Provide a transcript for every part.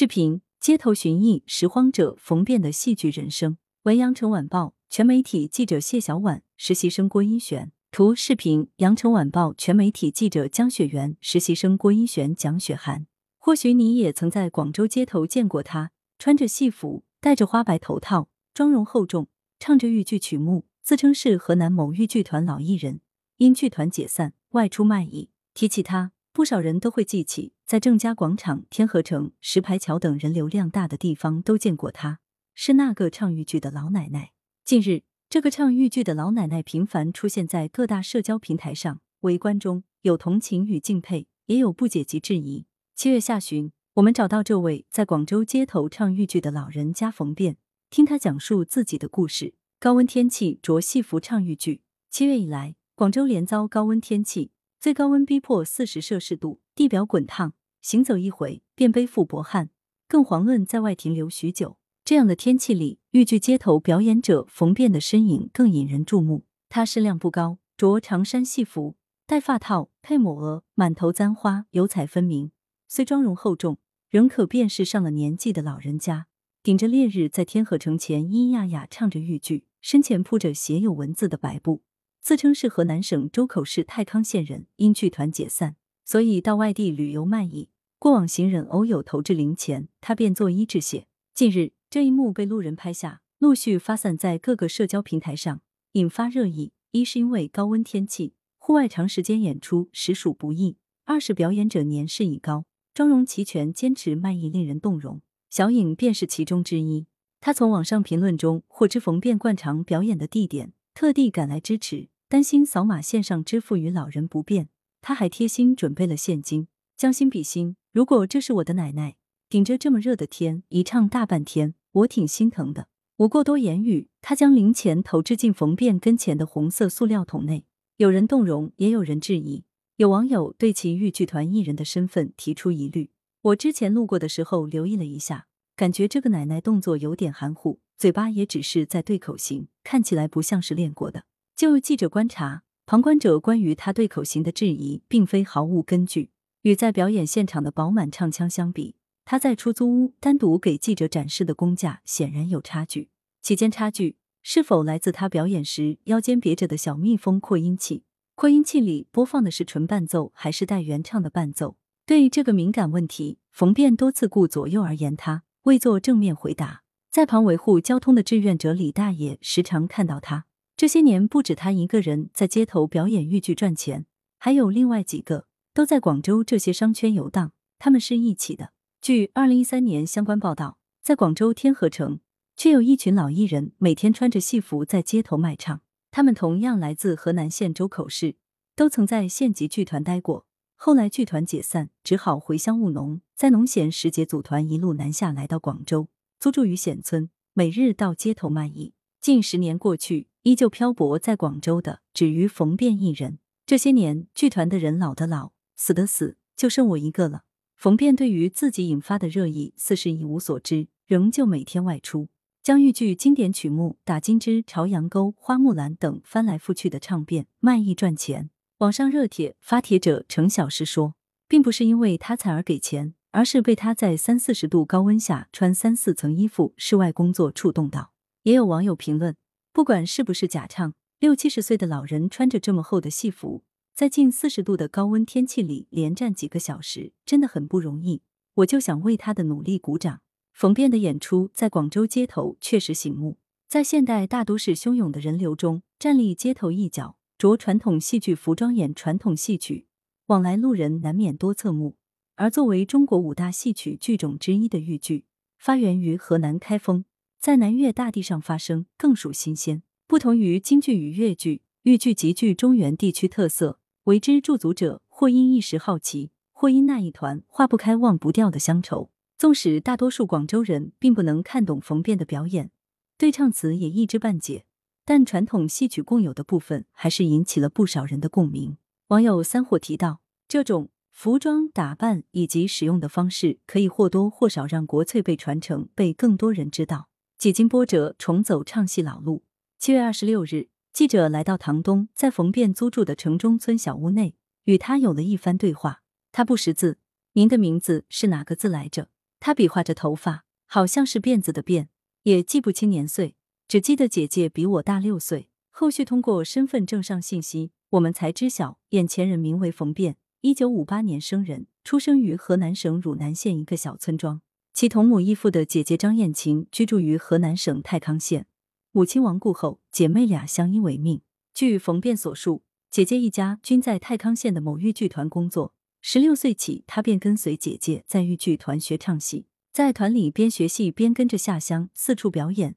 视频：街头寻艺拾荒者冯变的戏剧人生。文阳城晚报全媒体记者谢小婉，实习生郭一璇。图视频：羊城晚报全媒体记者江雪媛，实习生郭一璇、蒋雪涵。或许你也曾在广州街头见过他，穿着戏服，戴着花白头套，妆容厚重，唱着豫剧曲目，自称是河南某豫剧团老艺人。因剧团解散，外出卖艺。提起他。不少人都会记起，在郑家广场、天河城、石牌桥等人流量大的地方都见过她，是那个唱豫剧的老奶奶。近日，这个唱豫剧的老奶奶频繁出现在各大社交平台上，围观中有同情与敬佩，也有不解及质疑。七月下旬，我们找到这位在广州街头唱豫剧的老人家冯变，听他讲述自己的故事。高温天气着戏服唱豫剧。七月以来，广州连遭高温天气。最高温逼迫四十摄氏度，地表滚烫，行走一回便背负薄汗，更遑论在外停留许久。这样的天气里，豫剧街头表演者冯变的身影更引人注目。他身量不高，着长衫戏服，戴发套，配抹额，满头簪花，油彩分明。虽妆容厚重，仍可辨识上了年纪的老人家。顶着烈日，在天河城前咿咿呀呀唱着豫剧，身前铺着写有文字的白布。自称是河南省周口市太康县人，因剧团解散，所以到外地旅游卖艺。过往行人偶有投掷零钱，他便作揖致谢。近日，这一幕被路人拍下，陆续发散在各个社交平台上，引发热议。一是因为高温天气，户外长时间演出实属不易；二是表演者年事已高，妆容齐全，坚持卖艺令人动容。小颖便是其中之一。他从网上评论中获知冯变惯常表演的地点，特地赶来支持。担心扫码线上支付与老人不便，他还贴心准备了现金。将心比心，如果这是我的奶奶，顶着这么热的天一唱大半天，我挺心疼的。无过多言语，他将零钱投掷进冯变跟前的红色塑料桶内。有人动容，也有人质疑。有网友对其豫剧团艺人的身份提出疑虑。我之前路过的时候留意了一下，感觉这个奶奶动作有点含糊，嘴巴也只是在对口型，看起来不像是练过的。就记者观察，旁观者关于他对口型的质疑，并非毫无根据。与在表演现场的饱满唱腔相比，他在出租屋单独给记者展示的功架显然有差距。其间差距是否来自他表演时腰间别着的小蜜蜂扩音器？扩音器里播放的是纯伴奏还是带原唱的伴奏？对这个敏感问题，冯变多次顾左右而言他，未做正面回答。在旁维护交通的志愿者李大爷时常看到他。这些年，不止他一个人在街头表演豫剧赚钱，还有另外几个都在广州这些商圈游荡。他们是一起的。据二零一三年相关报道，在广州天河城，却有一群老艺人每天穿着戏服在街头卖唱。他们同样来自河南县周口市，都曾在县级剧团待过。后来剧团解散，只好回乡务农，在农闲时节组团一路南下来到广州，租住于冼村，每日到街头卖艺。近十年过去。依旧漂泊在广州的，只余冯变一人。这些年，剧团的人老的老，死的死，就剩我一个了。冯变对于自己引发的热议，似是一无所知，仍旧每天外出，将豫剧经典曲目《打金枝》《朝阳沟》《花木兰》等翻来覆去的唱遍，卖艺赚钱。网上热帖发帖者程小时说，并不是因为他惨而给钱，而是被他在三四十度高温下穿三四层衣服室外工作触动到。也有网友评论。不管是不是假唱，六七十岁的老人穿着这么厚的戏服，在近四十度的高温天气里连站几个小时，真的很不容易。我就想为他的努力鼓掌。冯变的演出在广州街头确实醒目，在现代大都市汹涌的人流中，站立街头一角，着传统戏剧服装演传统戏曲，往来路人难免多侧目。而作为中国五大戏曲剧种之一的豫剧，发源于河南开封。在南粤大地上发生，更属新鲜。不同于京剧与粤剧，豫剧极具中原地区特色，为之驻足者或因一时好奇，或因那一团化不开、忘不掉的乡愁。纵使大多数广州人并不能看懂冯变的表演，对唱词也一知半解，但传统戏曲共有的部分还是引起了不少人的共鸣。网友三火提到，这种服装打扮以及使用的方式，可以或多或少让国粹被传承，被更多人知道。几经波折，重走唱戏老路。七月二十六日，记者来到唐东，在冯变租住的城中村小屋内，与他有了一番对话。他不识字，您的名字是哪个字来着？他比划着头发，好像是辫子的辫，也记不清年岁，只记得姐姐比我大六岁。后续通过身份证上信息，我们才知晓眼前人名为冯变，一九五八年生人，出生于河南省汝南县一个小村庄。其同母异父的姐姐张艳琴居住于河南省太康县。母亲亡故后，姐妹俩相依为命。据冯变所述，姐姐一家均在太康县的某豫剧团工作。十六岁起，他便跟随姐姐在豫剧团学唱戏，在团里边学戏边跟着下乡四处表演。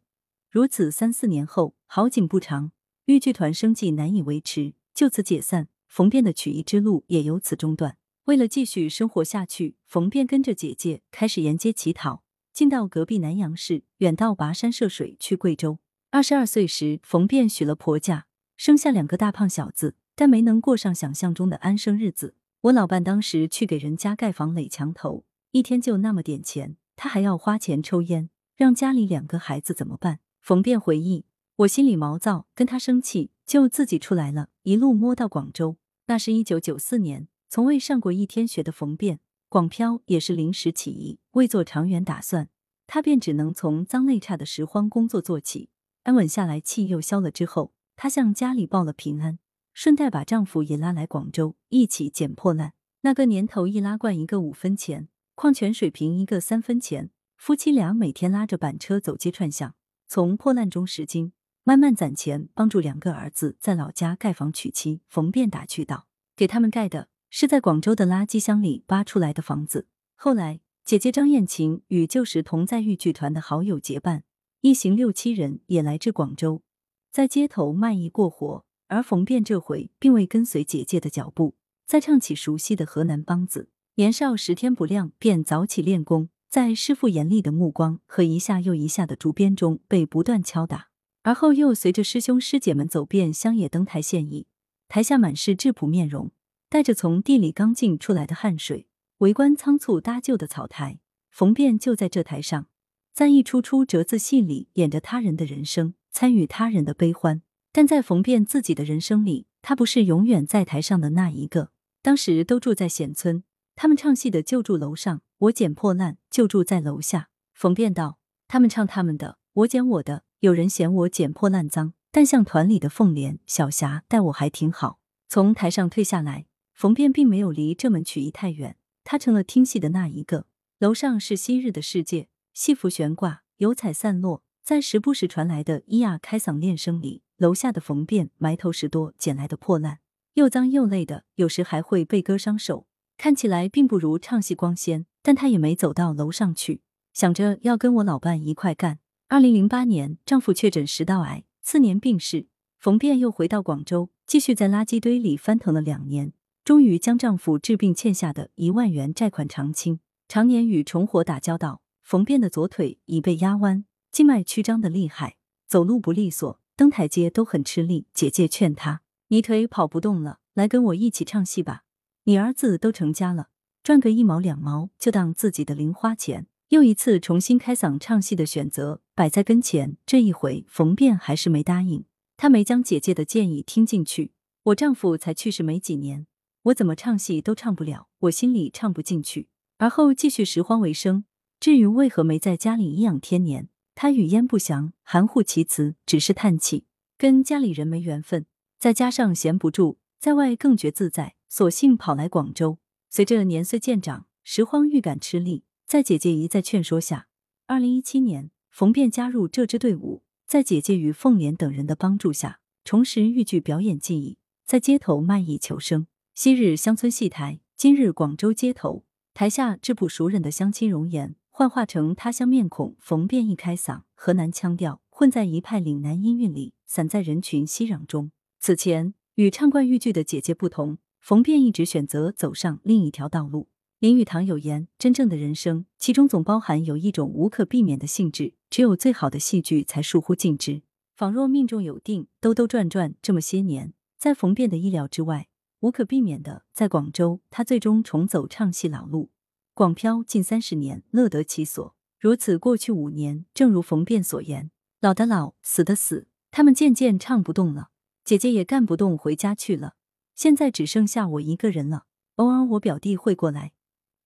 如此三四年后，好景不长。豫剧团生计难以维持，就此解散，冯变的曲艺之路也由此中断。为了继续生活下去，冯便跟着姐姐开始沿街乞讨，进到隔壁南阳市，远到跋山涉水去贵州。二十二岁时，冯便娶了婆家，生下两个大胖小子，但没能过上想象中的安生日子。我老伴当时去给人家盖房垒墙头，一天就那么点钱，他还要花钱抽烟，让家里两个孩子怎么办？冯便回忆。我心里毛躁，跟他生气，就自己出来了，一路摸到广州。那是一九九四年，从未上过一天学的冯变，广漂也是临时起意，未做长远打算，他便只能从脏累差的拾荒工作做起。安稳下来，气又消了之后，他向家里报了平安，顺带把丈夫也拉来广州，一起捡破烂。那个年头，易拉罐一个五分钱，矿泉水瓶一个三分钱，夫妻俩每天拉着板车走街串巷，从破烂中拾金。慢慢攒钱，帮助两个儿子在老家盖房娶妻。冯变打趣道：“给他们盖的是在广州的垃圾箱里扒出来的房子。”后来，姐姐张艳琴与旧时同在豫剧团的好友结伴，一行六七人也来至广州，在街头卖艺过活。而冯变这回并未跟随姐姐的脚步，再唱起熟悉的河南梆子。年少时天不亮，便早起练功，在师傅严厉的目光和一下又一下的竹鞭中被不断敲打。而后又随着师兄师姐们走遍乡野登台献艺，台下满是质朴面容，带着从地里刚浸出来的汗水，围观仓促搭就的草台。冯变就在这台上，在一出出折子戏里演着他人的人生，参与他人的悲欢。但在冯变自己的人生里，他不是永远在台上的那一个。当时都住在险村，他们唱戏的就住楼上，我捡破烂就住在楼下。冯变道：“他们唱他们的，我捡我的。”有人嫌我捡破烂脏，但像团里的凤莲、小霞待我还挺好。从台上退下来，冯变并没有离这门曲艺太远，他成了听戏的那一个。楼上是昔日的世界，戏服悬挂，油彩散落，在时不时传来的咿呀开嗓练声里，楼下的冯变埋头拾掇捡来的破烂，又脏又累的，有时还会被割伤手，看起来并不如唱戏光鲜。但他也没走到楼上去，想着要跟我老伴一块干。二零零八年，丈夫确诊食道癌，次年病逝。冯变又回到广州，继续在垃圾堆里翻腾了两年，终于将丈夫治病欠下的一万元债款偿清。常年与重活打交道，冯变的左腿已被压弯，静脉曲张的厉害，走路不利索，登台阶都很吃力。姐姐劝他：“你腿跑不动了，来跟我一起唱戏吧。你儿子都成家了，赚个一毛两毛就当自己的零花钱。”又一次重新开嗓唱戏的选择摆在跟前，这一回冯变还是没答应。他没将姐姐的建议听进去。我丈夫才去世没几年，我怎么唱戏都唱不了，我心里唱不进去。而后继续拾荒为生。至于为何没在家里颐养天年，他语焉不详，含糊其辞，只是叹气，跟家里人没缘分，再加上闲不住，在外更觉自在，索性跑来广州。随着年岁渐长，拾荒愈感吃力。在姐姐一再劝说下，二零一七年，冯便加入这支队伍。在姐姐与凤莲等人的帮助下，重拾豫剧表演技艺，在街头卖艺求生。昔日乡村戏台，今日广州街头，台下质朴熟稔的乡亲容颜，幻化成他乡面孔。冯变一开嗓，河南腔调混在一派岭南音韵里，散在人群熙攘中。此前与唱惯豫剧的姐姐不同，冯变一直选择走上另一条道路。林语堂有言：“真正的人生，其中总包含有一种无可避免的性质，只有最好的戏剧才疏忽尽之。仿若命中有定，兜兜转转这么些年，在冯变的意料之外，无可避免的，在广州，他最终重走唱戏老路。广漂近三十年，乐得其所。如此过去五年，正如冯变所言，老的老，死的死，他们渐渐唱不动了，姐姐也干不动，回家去了。现在只剩下我一个人了。偶尔我表弟会过来。”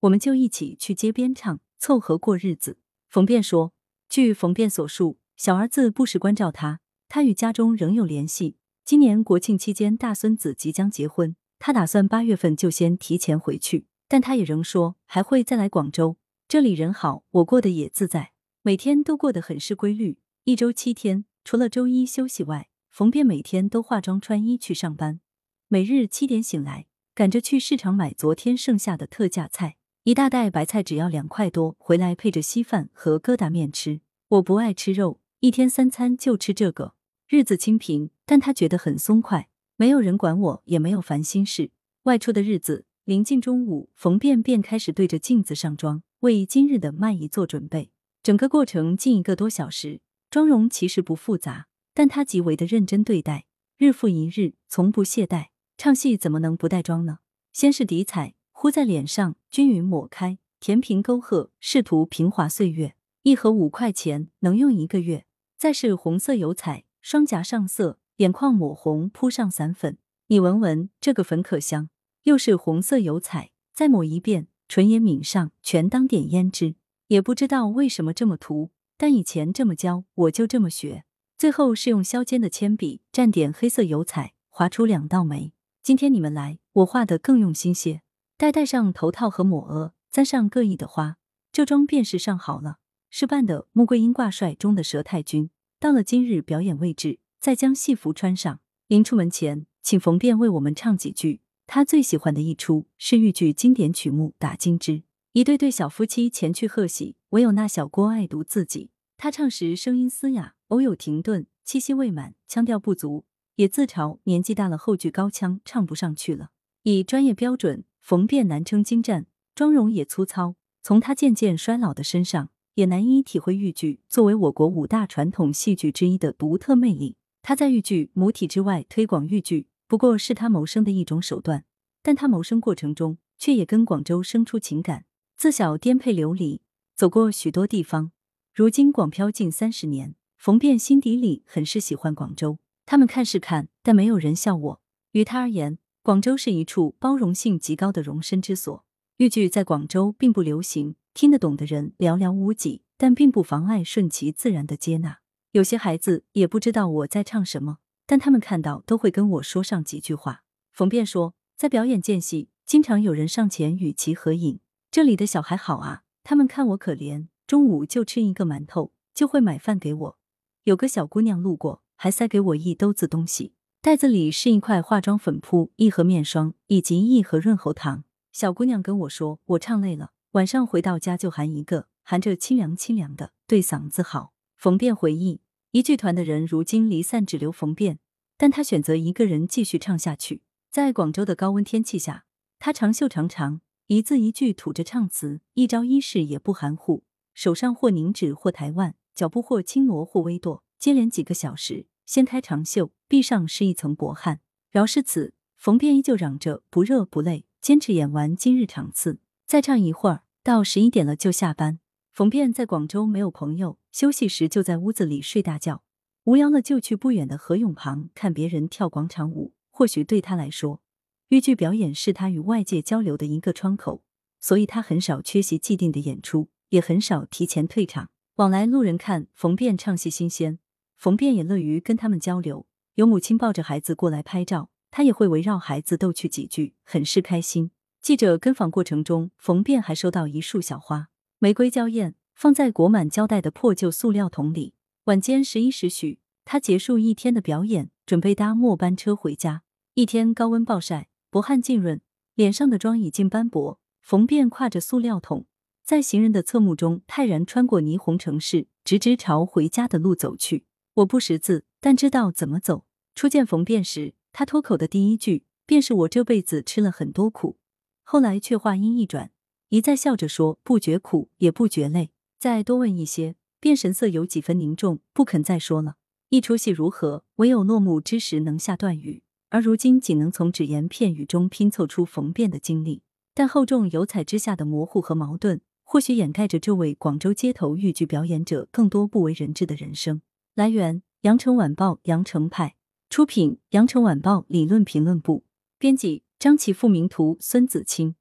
我们就一起去街边唱，凑合过日子。冯辩说，据冯辩所述，小儿子不时关照他，他与家中仍有联系。今年国庆期间，大孙子即将结婚，他打算八月份就先提前回去，但他也仍说还会再来广州。这里人好，我过得也自在，每天都过得很是规律。一周七天，除了周一休息外，冯便每天都化妆穿衣去上班。每日七点醒来，赶着去市场买昨天剩下的特价菜，一大袋白菜只要两块多，回来配着稀饭和疙瘩面吃。我不爱吃肉，一天三餐就吃这个，日子清贫，但他觉得很松快，没有人管我，也没有烦心事。外出的日子，临近中午，冯便便开始对着镜子上妆，为今日的卖艺做准备。整个过程近一个多小时，妆容其实不复杂，但他极为的认真对待，日复一日，从不懈怠。唱戏怎么能不带妆呢？先是底彩糊在脸上，均匀抹开，填平沟壑，试图平滑岁月。一盒五块钱，能用一个月。再是红色油彩，双颊上色，眼眶抹红，铺上散粉。你闻闻，这个粉可香。又是红色油彩，再抹一遍，唇也抿上，全当点胭脂。也不知道为什么这么涂，但以前这么教，我就这么学。最后是用削尖的铅笔蘸点黑色油彩，划出两道眉。今天你们来，我画的更用心些。再戴上头套和抹额，簪上各异的花，这妆便是上好了。是扮的《穆桂英挂帅》中的佘太君。到了今日表演位置，再将戏服穿上。临出门前，请冯便为我们唱几句。他最喜欢的一出是豫剧经典曲目《打金枝》。一对对小夫妻前去贺喜，唯有那小郭爱读自己。他唱时声音嘶哑，偶有停顿，气息未满，腔调不足。也自嘲年纪大了，后句高腔唱不上去了。以专业标准，冯便难称精湛，妆容也粗糙。从他渐渐衰老的身上，也难以体会豫剧作为我国五大传统戏剧之一的独特魅力。他在豫剧母体之外推广豫剧，不过是他谋生的一种手段。但他谋生过程中，却也跟广州生出情感。自小颠沛流离，走过许多地方，如今广漂近三十年，冯便心底里很是喜欢广州。他们看是看，但没有人笑我。于他而言，广州是一处包容性极高的容身之所。豫剧在广州并不流行，听得懂的人寥寥无几，但并不妨碍顺其自然的接纳。有些孩子也不知道我在唱什么，但他们看到都会跟我说上几句话。冯便说，在表演间隙，经常有人上前与其合影。这里的小孩好啊，他们看我可怜，中午就吃一个馒头，就会买饭给我。有个小姑娘路过。还塞给我一兜子东西，袋子里是一块化妆粉扑、一盒面霜以及一盒润喉糖。小姑娘跟我说，我唱累了，晚上回到家就含一个，含着清凉清凉的，对嗓子好。冯便回忆，一剧团的人如今离散，只留冯便，但他选择一个人继续唱下去。在广州的高温天气下，他长袖长长，一字一句吐着唱词，一招一式也不含糊，手上或凝指或抬腕，脚步或轻挪或微跺。接连几个小时，掀开长袖，臂上是一层薄汗。饶是此，冯便依旧嚷着不热不累，坚持演完今日场次，再唱一会儿，到十一点了就下班。冯便在广州没有朋友，休息时就在屋子里睡大觉，无聊了就去不远的河涌旁看别人跳广场舞。或许对他来说，豫剧表演是他与外界交流的一个窗口，所以他很少缺席既定的演出，也很少提前退场。往来路人看冯便唱戏新鲜。冯便也乐于跟他们交流，有母亲抱着孩子过来拍照，他也会围绕孩子逗趣几句，很是开心。记者跟访过程中，冯便还收到一束小花，玫瑰娇艳，放在裹满胶带的破旧塑料桶里。晚间十一时许，他结束一天的表演，准备搭末班车回家。一天高温暴晒，薄汗浸润，脸上的妆已经斑驳。冯便挎着塑料桶，在行人的侧目中泰然穿过霓虹城市，直直朝回家的路走去。我不识字，但知道怎么走。初见冯便时，他脱口的第一句便是我这辈子吃了很多苦。后来却话音一转，一再笑着说不觉苦，也不觉累。再多问一些，便神色有几分凝重，不肯再说了。一出戏如何，唯有落幕之时能下断语。而如今仅能从只言片语中拼凑出冯变的经历，但厚重油彩之下的模糊和矛盾，或许掩盖着这位广州街头豫剧表演者更多不为人知的人生。来源：羊城晚报羊城派，出品：羊城晚报理论评论部，编辑：张琪，复名图孙子清。